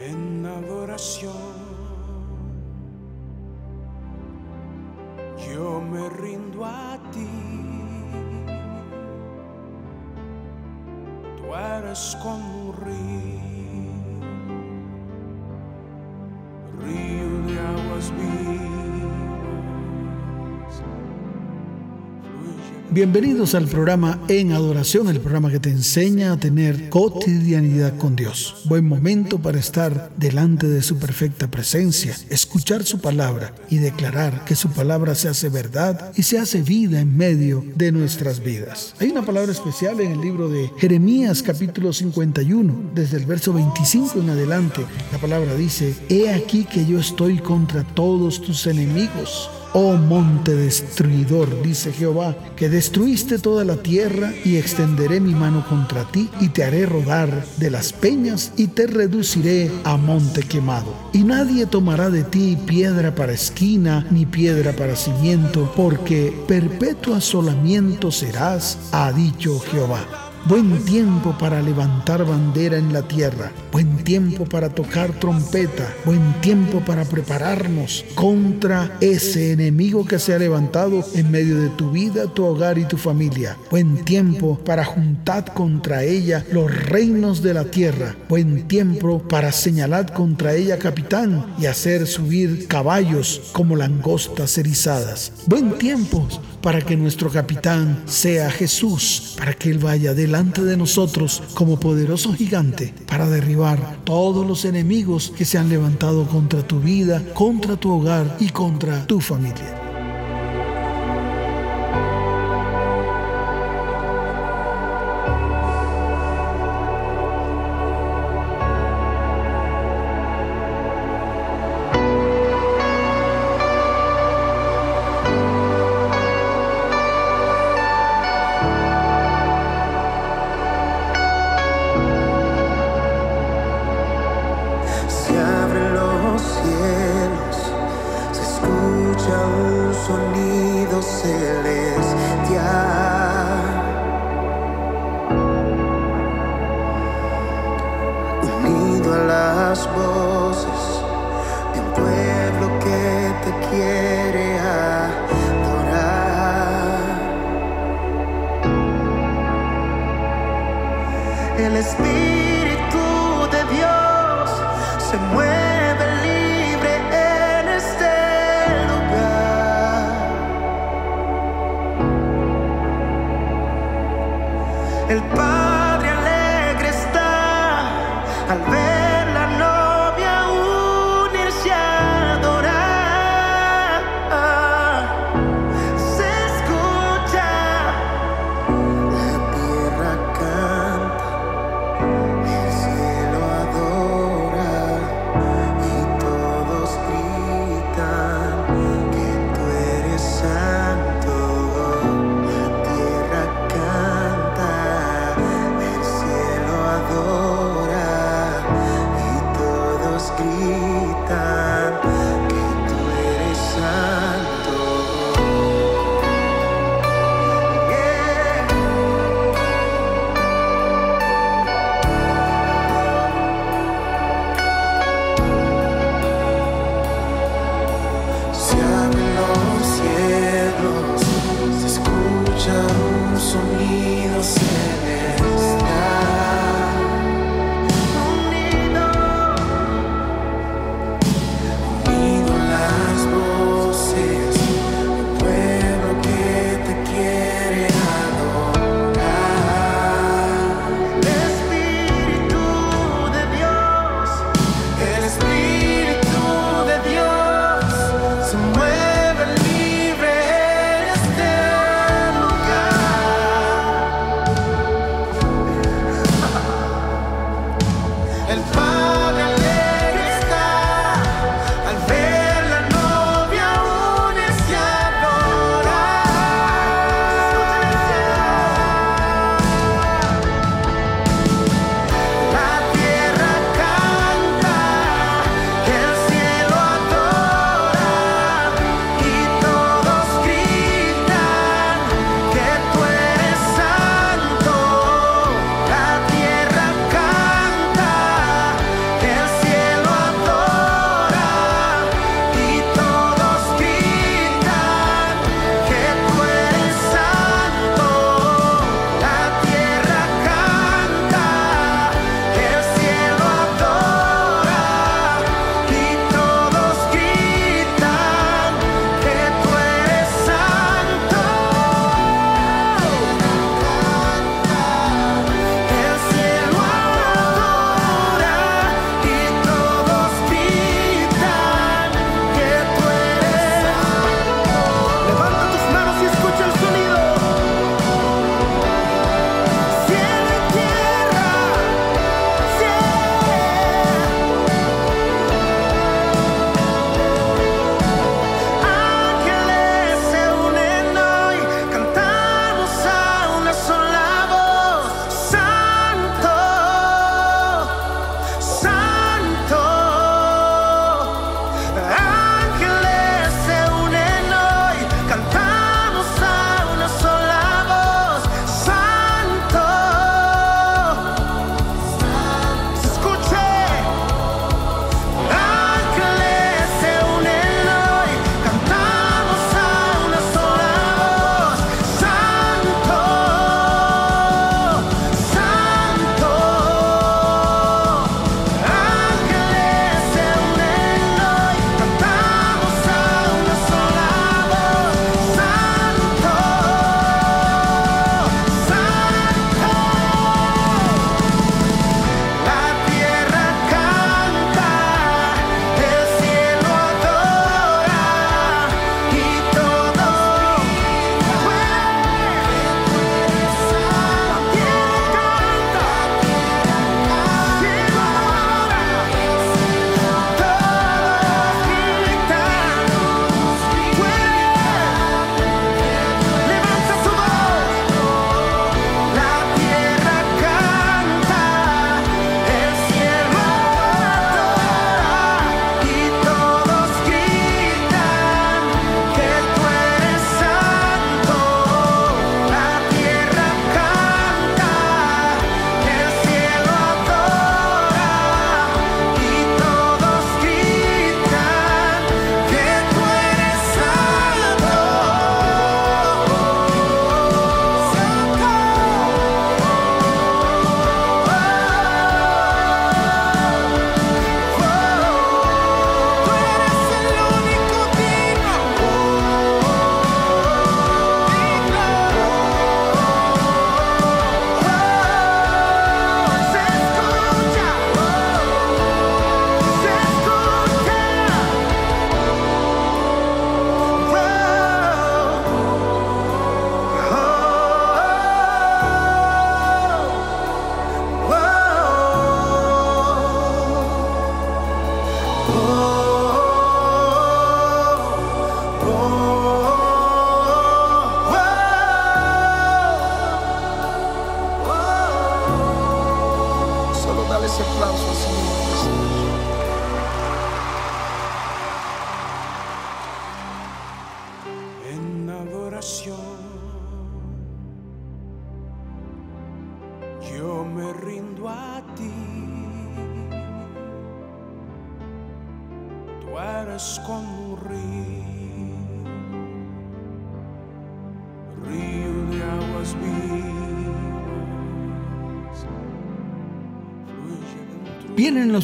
en adoración. Yo me rindo a ti. Tú eres como un río, Bienvenidos al programa En Adoración, el programa que te enseña a tener cotidianidad con Dios. Buen momento para estar delante de su perfecta presencia, escuchar su palabra y declarar que su palabra se hace verdad y se hace vida en medio de nuestras vidas. Hay una palabra especial en el libro de Jeremías capítulo 51, desde el verso 25 en adelante. La palabra dice, He aquí que yo estoy contra todos tus enemigos Oh monte destruidor, dice Jehová, que destruiste toda la tierra y extenderé mi mano contra ti y te haré rodar de las peñas y te reduciré a monte quemado. Y nadie tomará de ti piedra para esquina ni piedra para cimiento, porque perpetuo asolamiento serás, ha dicho Jehová. Buen tiempo para levantar bandera en la tierra, buen tiempo para tocar trompeta, buen tiempo para prepararnos contra ese enemigo que se ha levantado en medio de tu vida, tu hogar y tu familia. Buen tiempo para juntar contra ella los reinos de la tierra. Buen tiempo para señalar contra ella capitán y hacer subir caballos como langostas erizadas. Buen tiempo para que nuestro capitán sea Jesús, para que Él vaya delante de nosotros como poderoso gigante para derribar todos los enemigos que se han levantado contra tu vida, contra tu hogar y contra tu familia.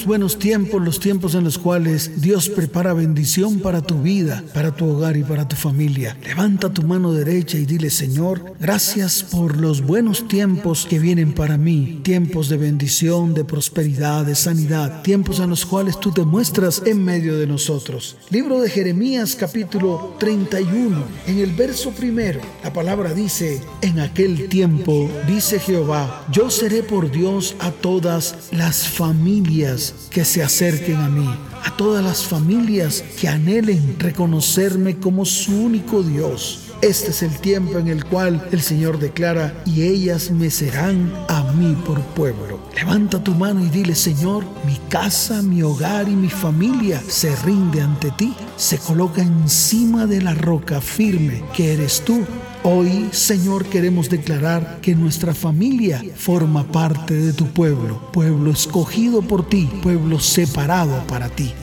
Buenos tiempos, los tiempos en los cuales Dios prepara bendición para tu vida, para tu hogar y para tu familia. Levanta tu mano derecha y dile, Señor, gracias por los buenos tiempos que vienen para mí. Tiempos de bendición, de prosperidad, de sanidad. Tiempos en los cuales tú te muestras en medio de nosotros. Libro de Jeremías capítulo 31. En el verso primero, la palabra dice, en aquel tiempo, dice Jehová, yo seré por Dios a todas las familias que se acerquen a mí, a todas las familias que anhelen reconocerme como su único Dios. Este es el tiempo en el cual el Señor declara, y ellas me serán a mí por pueblo. Levanta tu mano y dile, Señor, mi casa, mi hogar y mi familia se rinde ante ti, se coloca encima de la roca firme que eres tú. Hoy, Señor, queremos declarar que nuestra familia forma parte de tu pueblo, pueblo escogido por ti, pueblo separado para ti.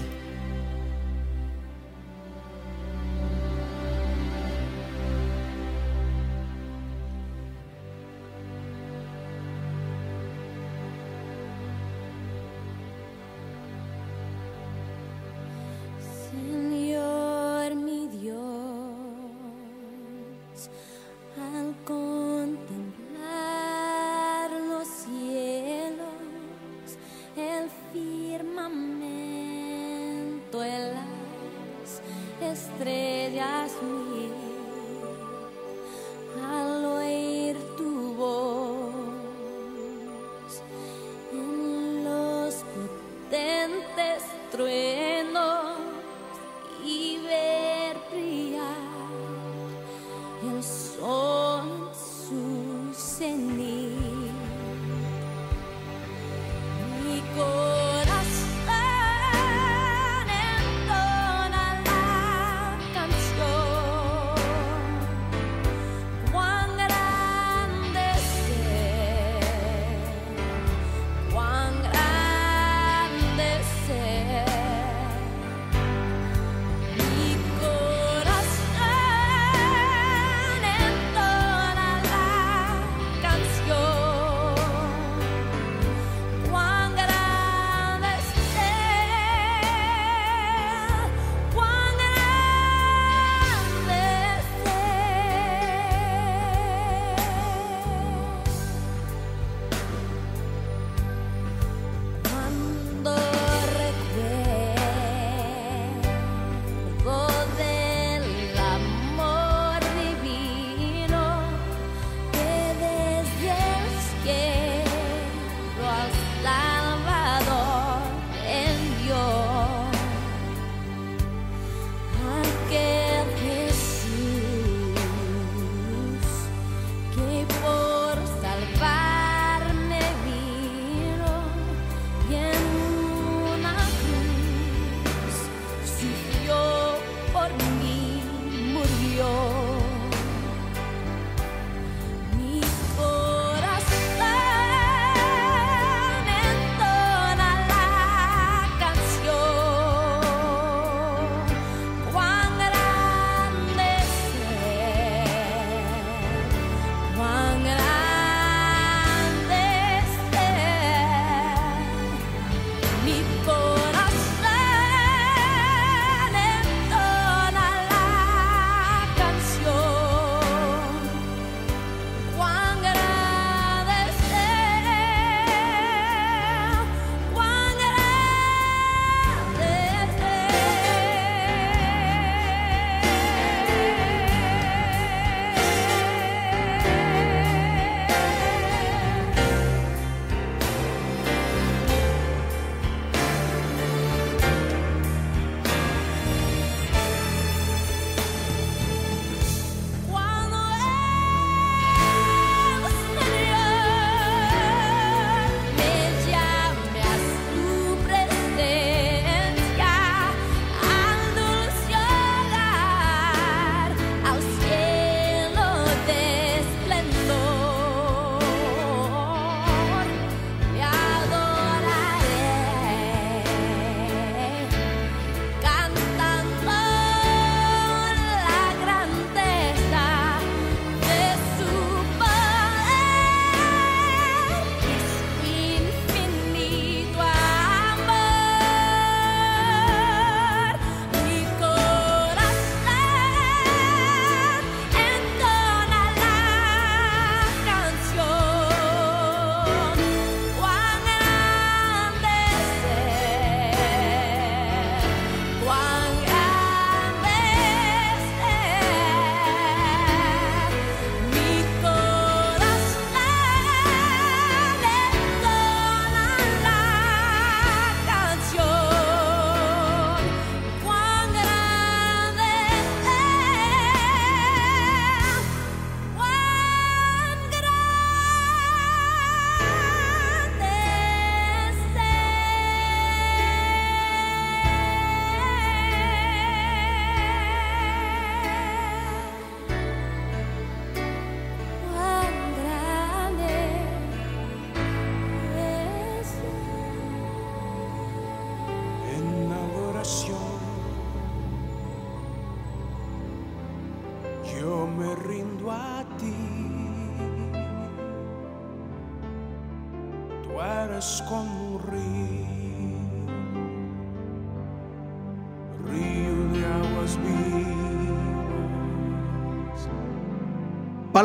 Eres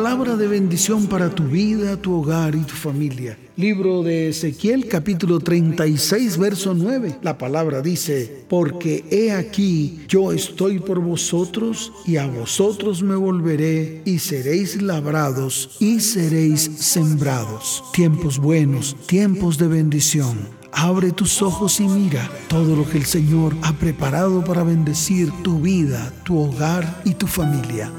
Palabra de bendición para tu vida, tu hogar y tu familia. Libro de Ezequiel capítulo 36 verso 9. La palabra dice, porque he aquí yo estoy por vosotros y a vosotros me volveré y seréis labrados y seréis sembrados. Tiempos buenos, tiempos de bendición. Abre tus ojos y mira todo lo que el Señor ha preparado para bendecir tu vida, tu hogar y tu familia.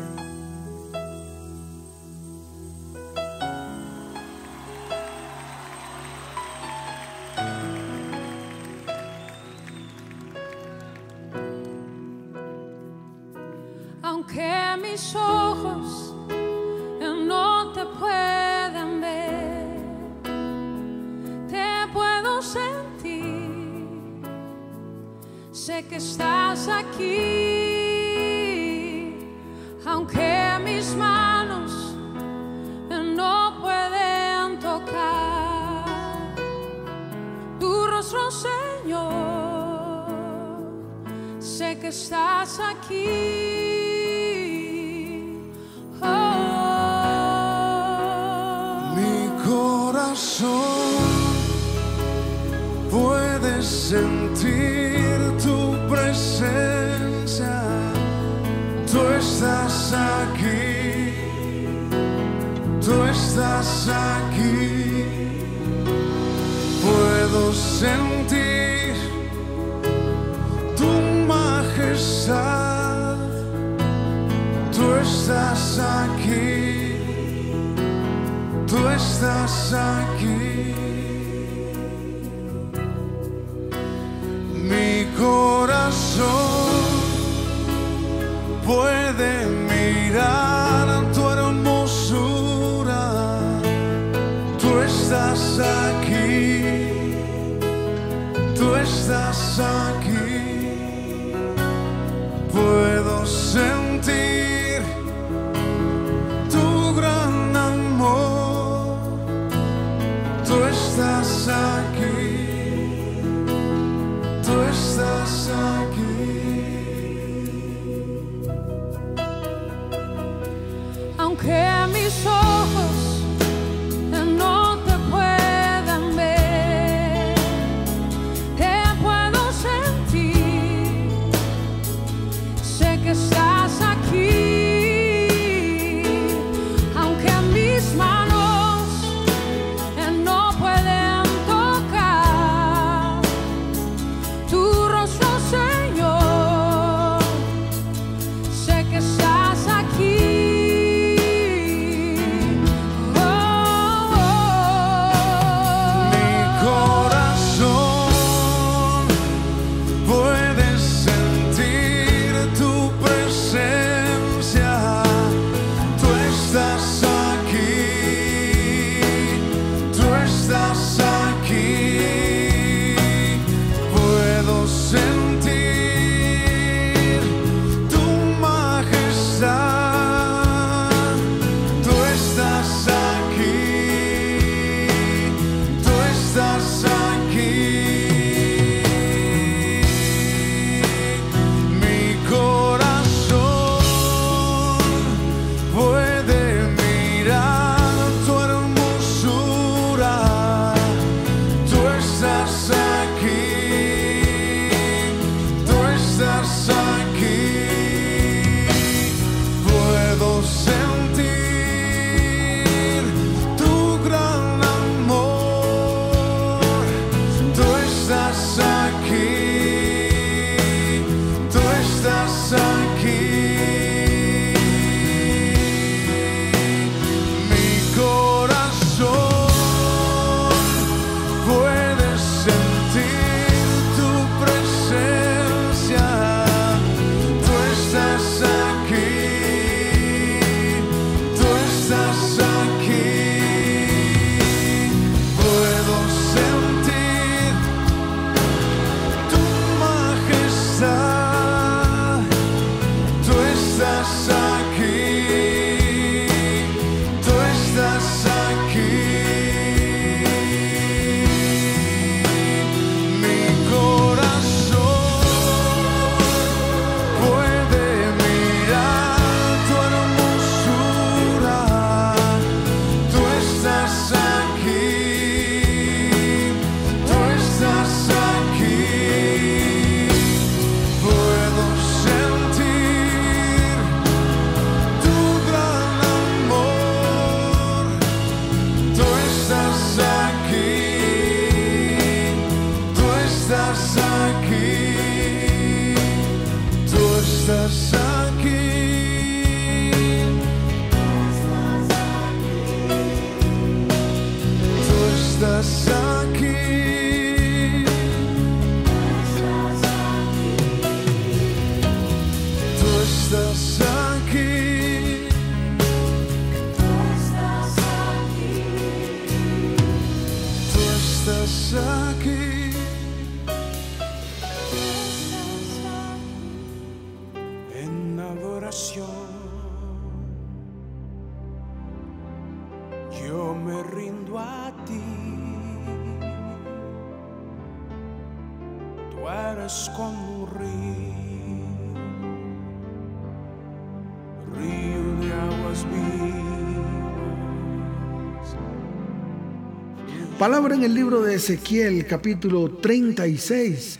Que estás aquí. Oh. Mi corazón puede sentir tu presencia. Tú estás aquí. Tú estás aquí. Puedo sentir majestad. Tú estás aquí. Tú estás aquí. Palabra en el libro de Ezequiel capítulo 36,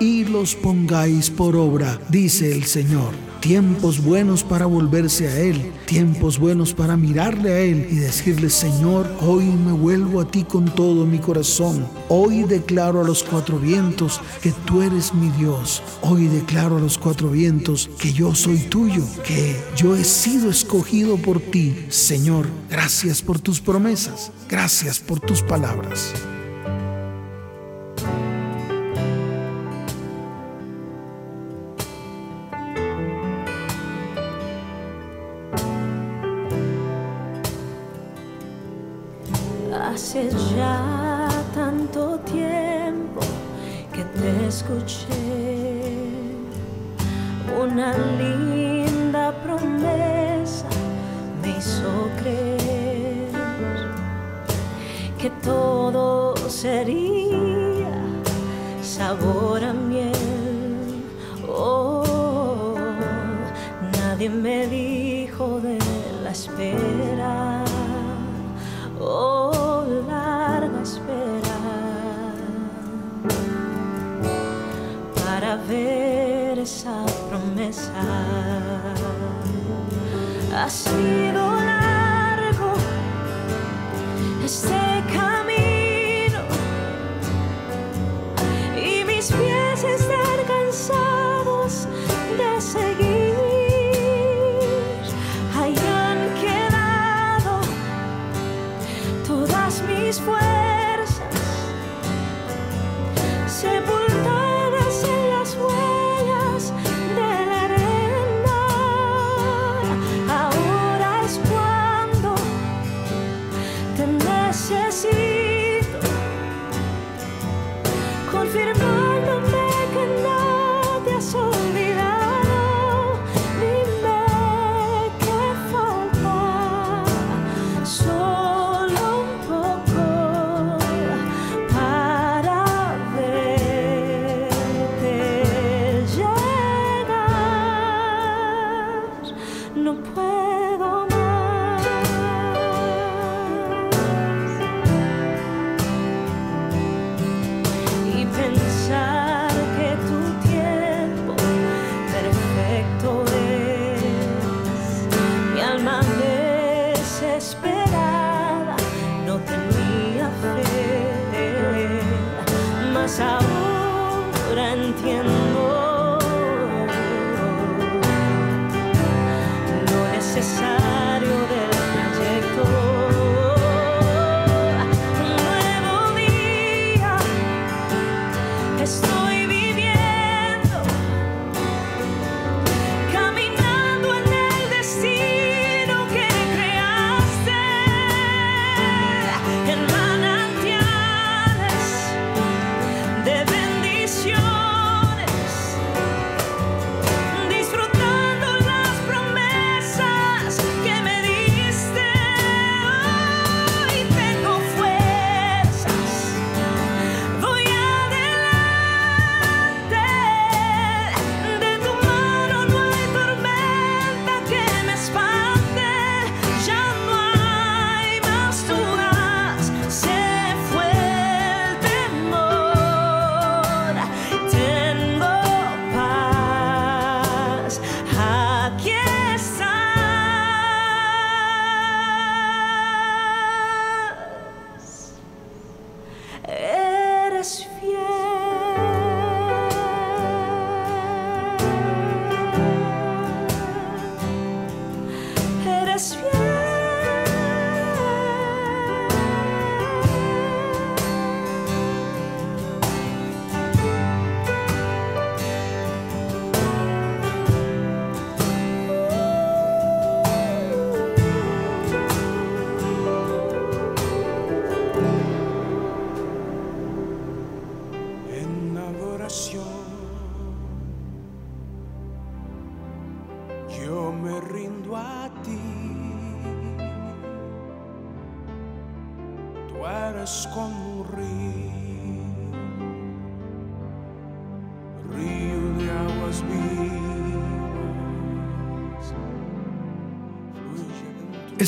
y los pongáis por obra, dice el Señor. Tiempos buenos para volverse a Él, tiempos buenos para mirarle a Él y decirle, Señor, hoy me vuelvo a ti con todo mi corazón. Hoy declaro a los cuatro vientos que tú eres mi Dios. Hoy declaro a los cuatro vientos que yo soy tuyo, que yo he sido escogido por ti. Señor, gracias por tus promesas, gracias por tus palabras. Escuché. Una linda promesa me hizo creer que todo sería sabor a miel. Oh, nadie me dijo de la espera. Ver esa promesa. Ha sido largo este camino y mis pies están cansados de seguir. Hayan quedado todas mis fuerzas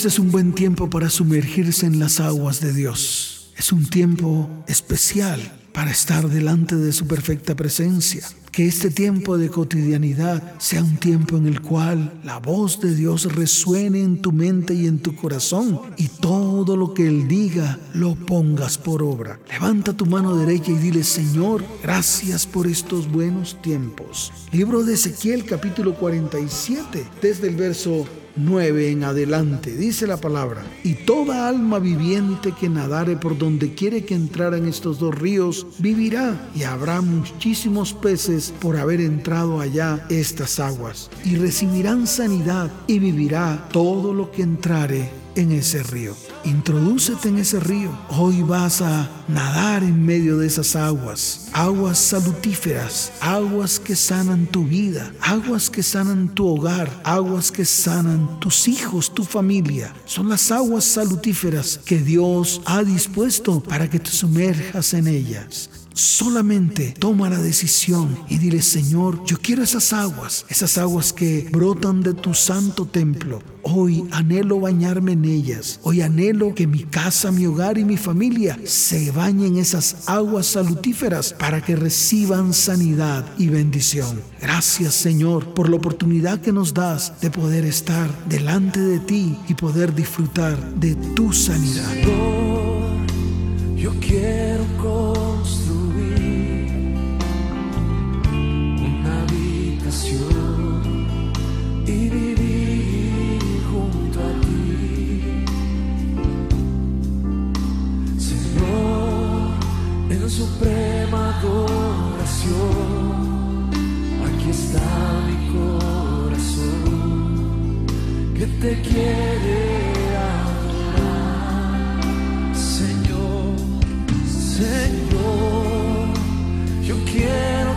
es un buen tiempo para sumergirse en las aguas de Dios. Es un tiempo especial para estar delante de su perfecta presencia. Que este tiempo de cotidianidad sea un tiempo en el cual la voz de Dios resuene en tu mente y en tu corazón y todo lo que Él diga lo pongas por obra. Levanta tu mano derecha y dile, Señor, gracias por estos buenos tiempos. Libro de Ezequiel capítulo 47, desde el verso 9 en adelante, dice la palabra, y toda alma viviente que nadare por donde quiere que entraran estos dos ríos, vivirá, y habrá muchísimos peces por haber entrado allá estas aguas, y recibirán sanidad, y vivirá todo lo que entrare en ese río. Introdúcete en ese río. Hoy vas a nadar en medio de esas aguas. Aguas salutíferas, aguas que sanan tu vida, aguas que sanan tu hogar, aguas que sanan tus hijos, tu familia. Son las aguas salutíferas que Dios ha dispuesto para que te sumerjas en ellas. Solamente toma la decisión y dile, Señor, yo quiero esas aguas, esas aguas que brotan de tu santo templo. Hoy anhelo bañarme en ellas. Hoy anhelo que mi casa, mi hogar y mi familia se bañen en esas aguas salutíferas para que reciban sanidad y bendición. Gracias, Señor, por la oportunidad que nos das de poder estar delante de ti y poder disfrutar de tu sanidad. Señor, yo quiero suprema adoración, aquí está mi corazón que te quiere adorar. Señor, Señor, yo quiero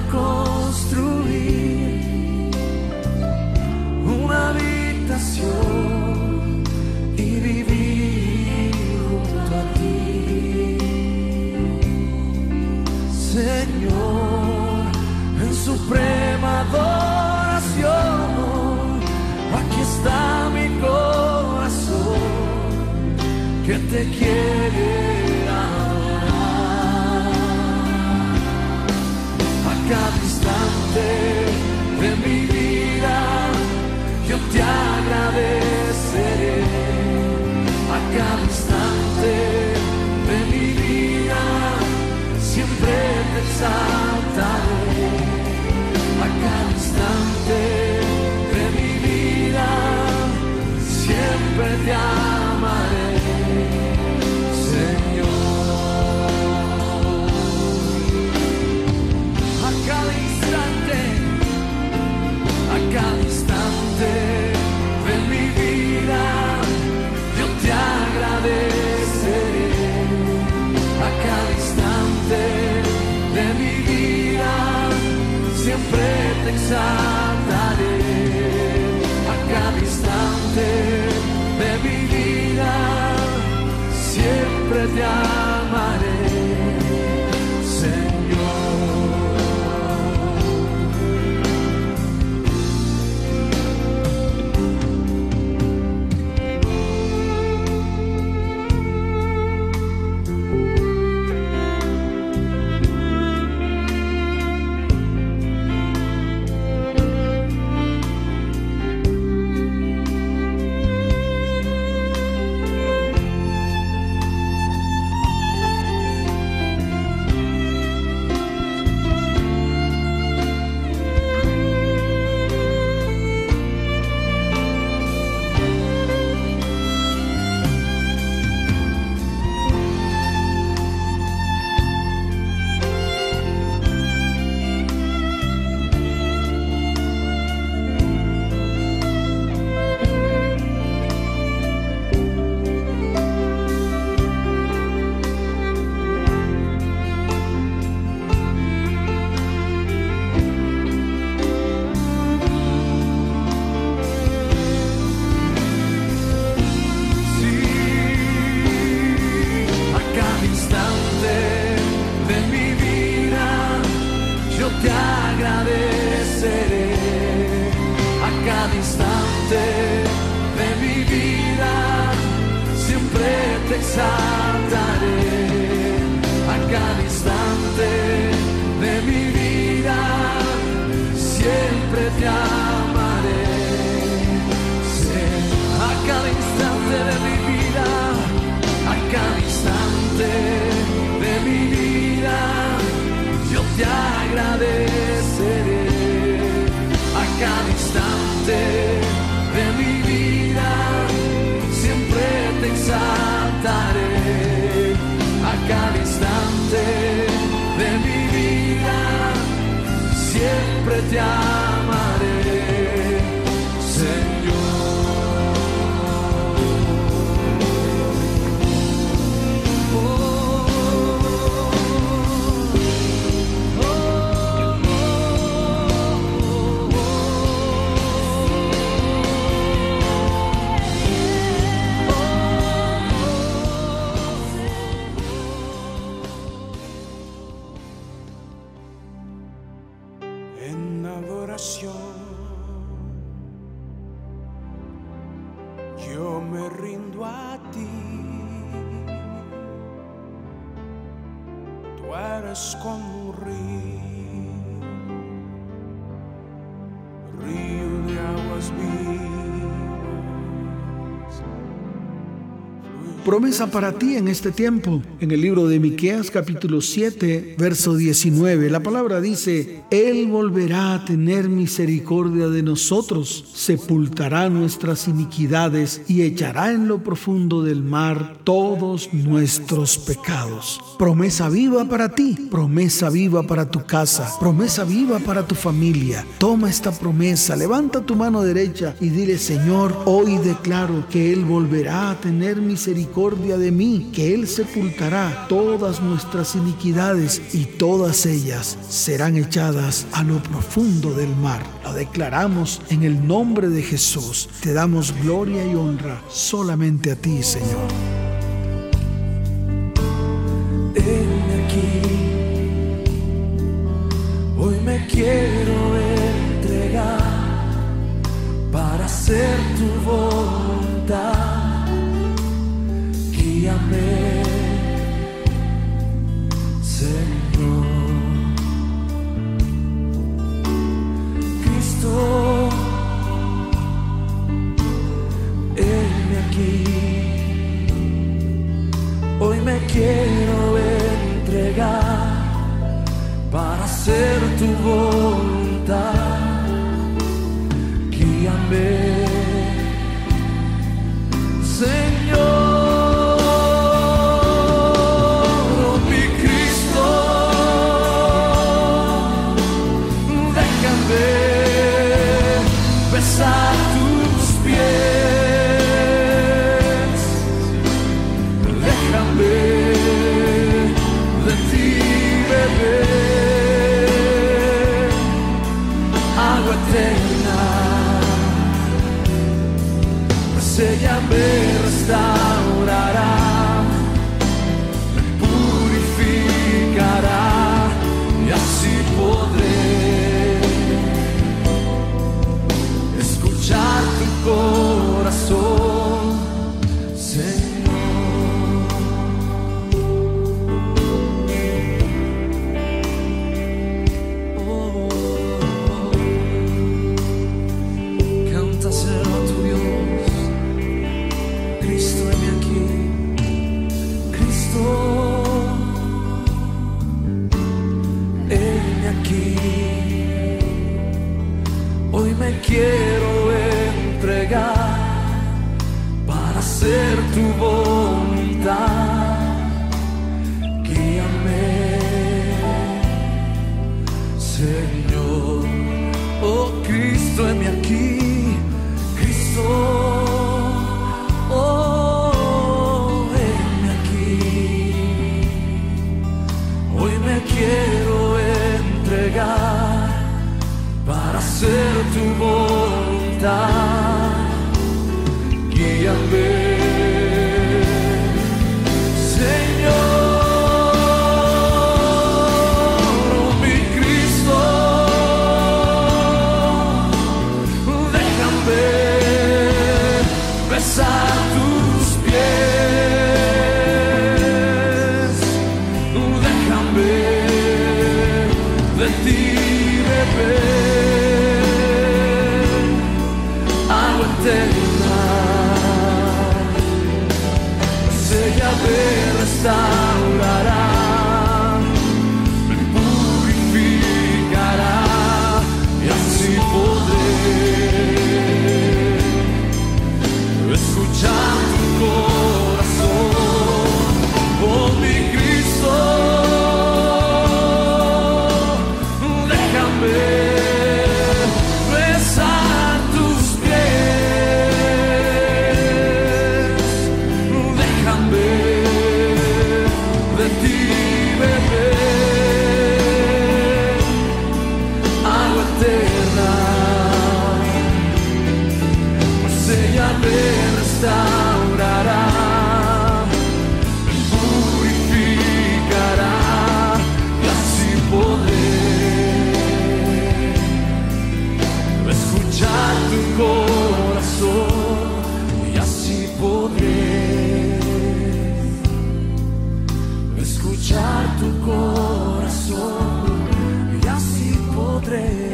te quiere siempre te. A cada instante de mi vida, siempre te amaré, Promesa para ti en este tiempo. En el libro de Miqueas capítulo 7, verso 19, la palabra dice, Él volverá a tener misericordia de nosotros, sepultará nuestras iniquidades y echará en lo profundo del mar todos nuestros pecados. Promesa viva para ti, promesa viva para tu casa, promesa viva para tu familia. Toma esta promesa, levanta tu mano derecha y dile, Señor, hoy declaro que Él volverá a tener misericordia de mí, que Él sepultará todas nuestras iniquidades y todas ellas serán echadas a lo profundo del mar. Lo declaramos en el nombre de Jesús. Te damos gloria y honra solamente a ti, Señor. Hoy me quiero entregar para hacer tu voluntad. te amei, Senhor. Escuchar tu corazón. Y así podré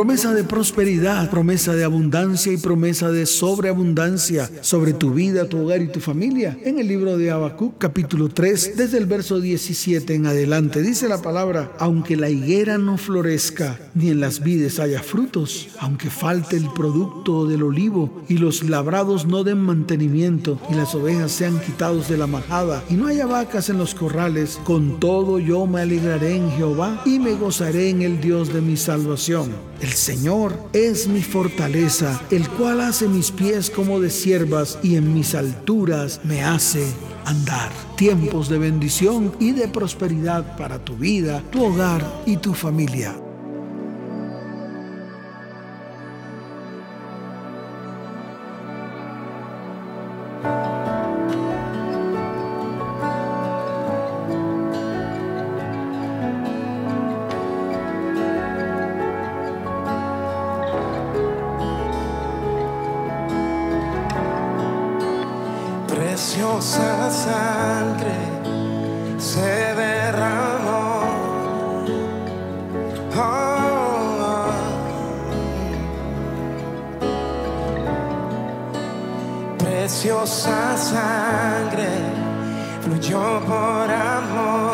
Promesa de prosperidad, promesa de abundancia y promesa de sobreabundancia sobre tu vida, tu hogar y tu familia. En el libro de Habacuc, capítulo 3, desde el verso 17 en adelante, dice la palabra: Aunque la higuera no florezca, ni en las vides haya frutos, aunque falte el producto del olivo y los labrados no den mantenimiento y las ovejas sean quitados de la majada y no haya vacas en los corrales, con todo yo me alegraré en Jehová y me gozaré en el Dios de mi salvación. Señor es mi fortaleza, el cual hace mis pies como de siervas y en mis alturas me hace andar. Tiempos de bendición y de prosperidad para tu vida, tu hogar y tu familia. Preciosa sangre se derramó. Oh, Preciosa sangre fluyó por amor.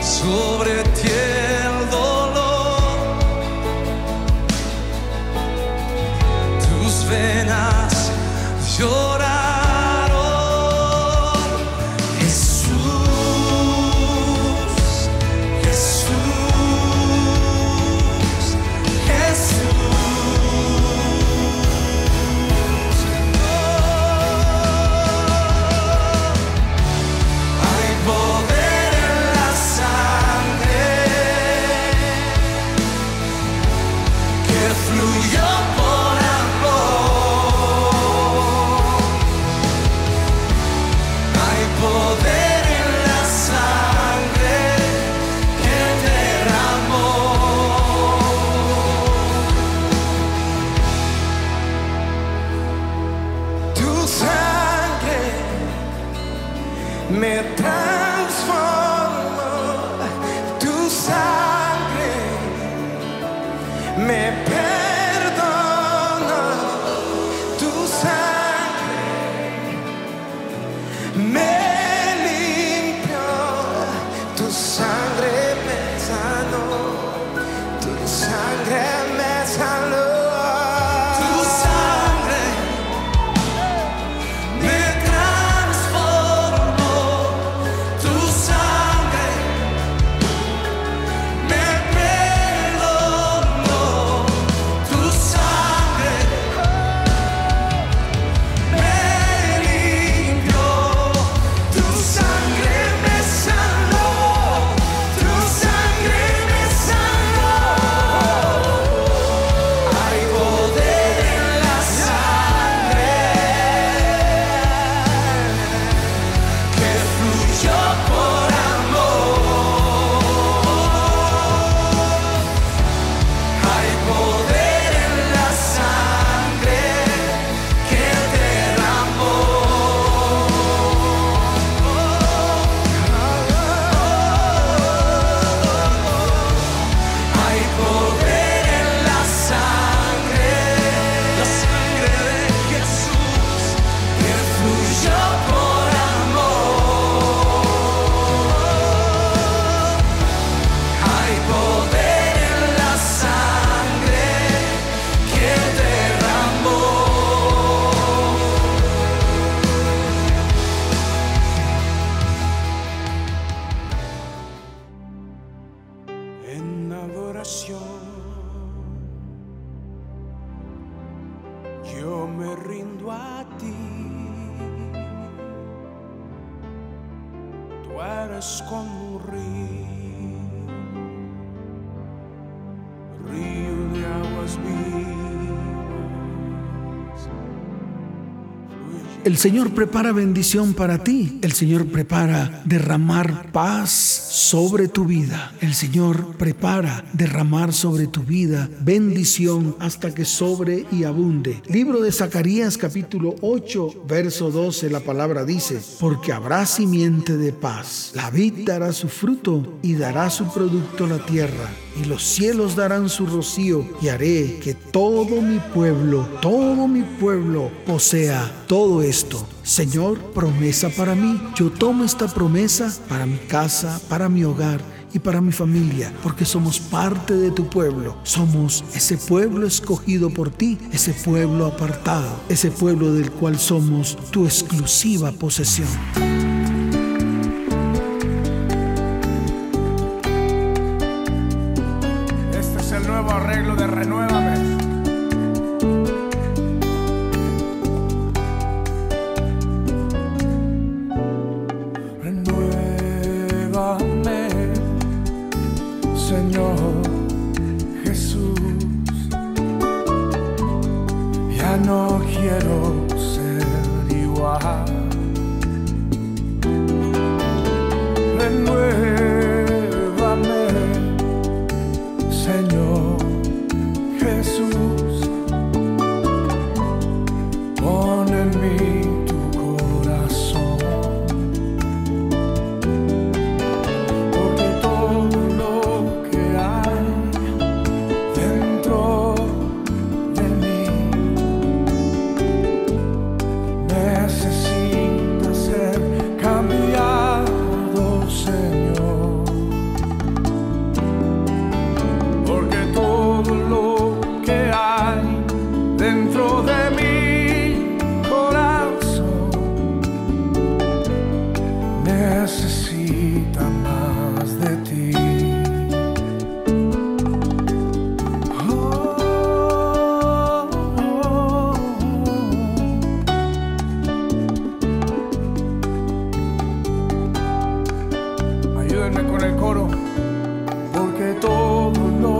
Sobre ti Señor prepara bendición para ti. El Señor prepara derramar paz sobre tu vida. El Señor prepara derramar sobre tu vida bendición hasta que sobre y abunde. Libro de Zacarías capítulo 8, verso 12, la palabra dice, porque habrá simiente de paz. La vid dará su fruto y dará su producto la tierra y los cielos darán su rocío y haré que todo mi pueblo, todo mi pueblo posea todo esto. Señor, promesa para mí. Yo tomo esta promesa para mi casa, para mi hogar y para mi familia, porque somos parte de tu pueblo. Somos ese pueblo escogido por ti, ese pueblo apartado, ese pueblo del cual somos tu exclusiva posesión. Coro, porque todo lo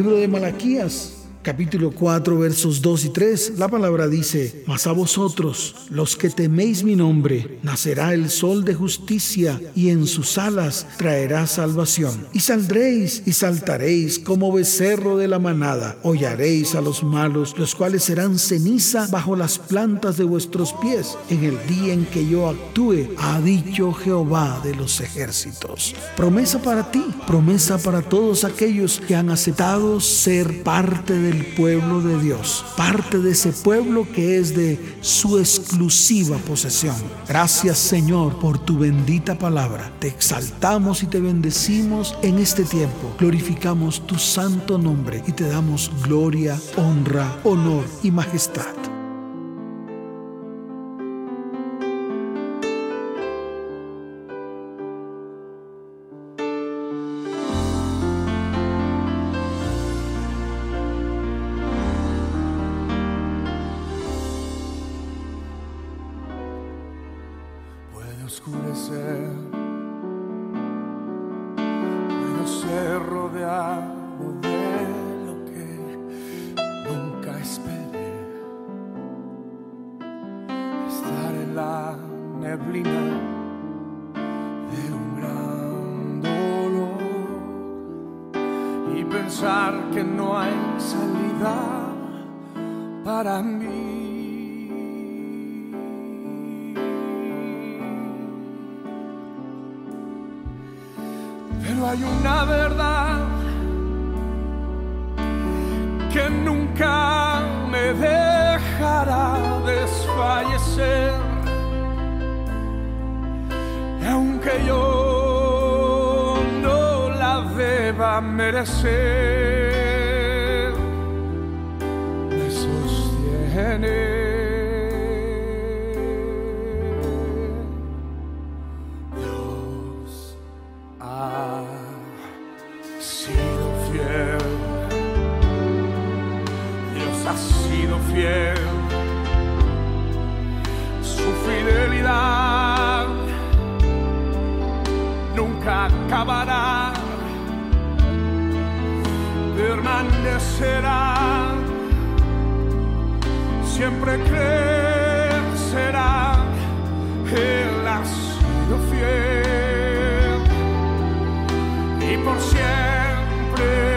Libro de Malaquías, capítulo 4, versos 2 y 3, la palabra dice, Mas a vosotros, los que teméis mi nombre, nacerá el sol de justicia, y en sus alas traerá salvación. Y saldréis y saltaréis como becerro de la manada, hollaréis a los malos, los cuales serán ceniza bajo las plantas de vuestros pies, en el día en que yo actúe, ha dicho Jehová de los ejércitos. Promesa para ti, promesa para todos aquellos que han aceptado ser parte del pueblo de Dios, parte de ese pueblo que es de su exclusiva posesión. Gracias Señor por tu bendita palabra. Te exaltamos y te bendecimos en este tiempo. Glorificamos tu santo nombre y te damos gloria, honra, honor y majestad. Sido fiel. Dios ha sido fiel. Su fidelidad nunca acabará. Permanecerá. Siempre crecerá. Él ha sido fiel y por siempre lo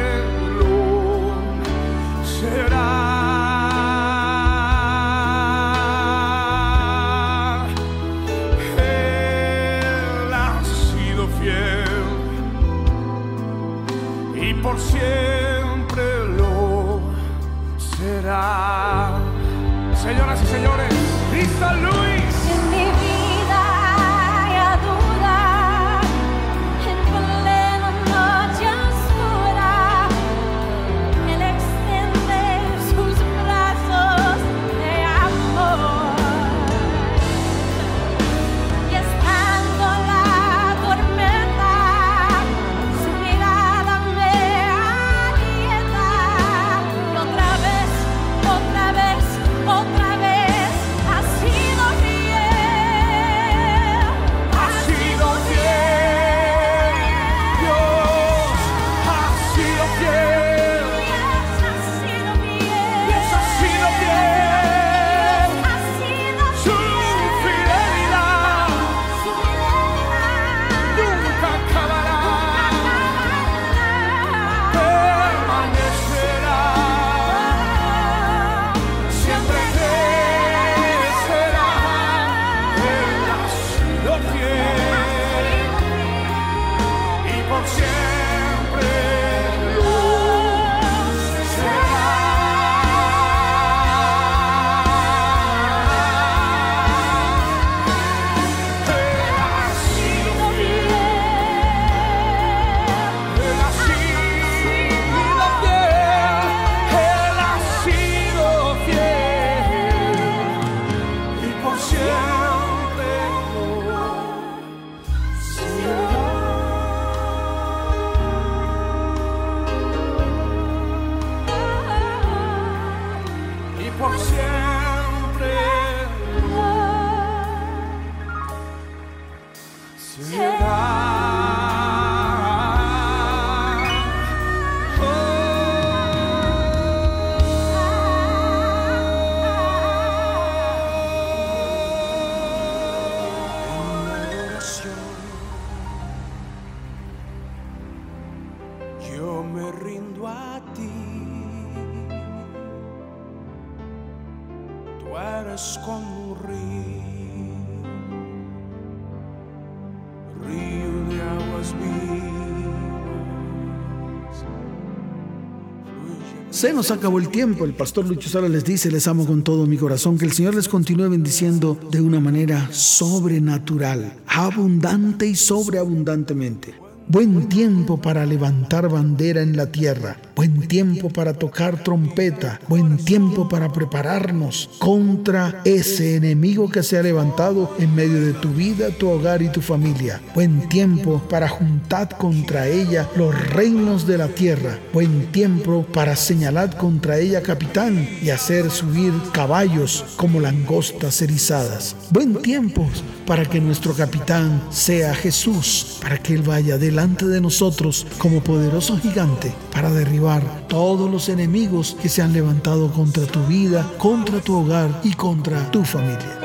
Se nos acabó el tiempo. El pastor Lucho Sala les dice, les amo con todo mi corazón. Que el Señor les continúe bendiciendo de una manera sobrenatural, abundante y sobreabundantemente. Buen tiempo para levantar bandera en la tierra. Buen tiempo para tocar trompeta. Buen tiempo para prepararnos contra ese enemigo que se ha levantado en medio de tu vida, tu hogar y tu familia. Buen tiempo para juntar contra ella los reinos de la tierra. Buen tiempo para señalar contra ella capitán y hacer subir caballos como langostas erizadas. Buen tiempo para que nuestro capitán sea Jesús, para que Él vaya delante de nosotros como poderoso gigante para derribar todos los enemigos que se han levantado contra tu vida, contra tu hogar y contra tu familia.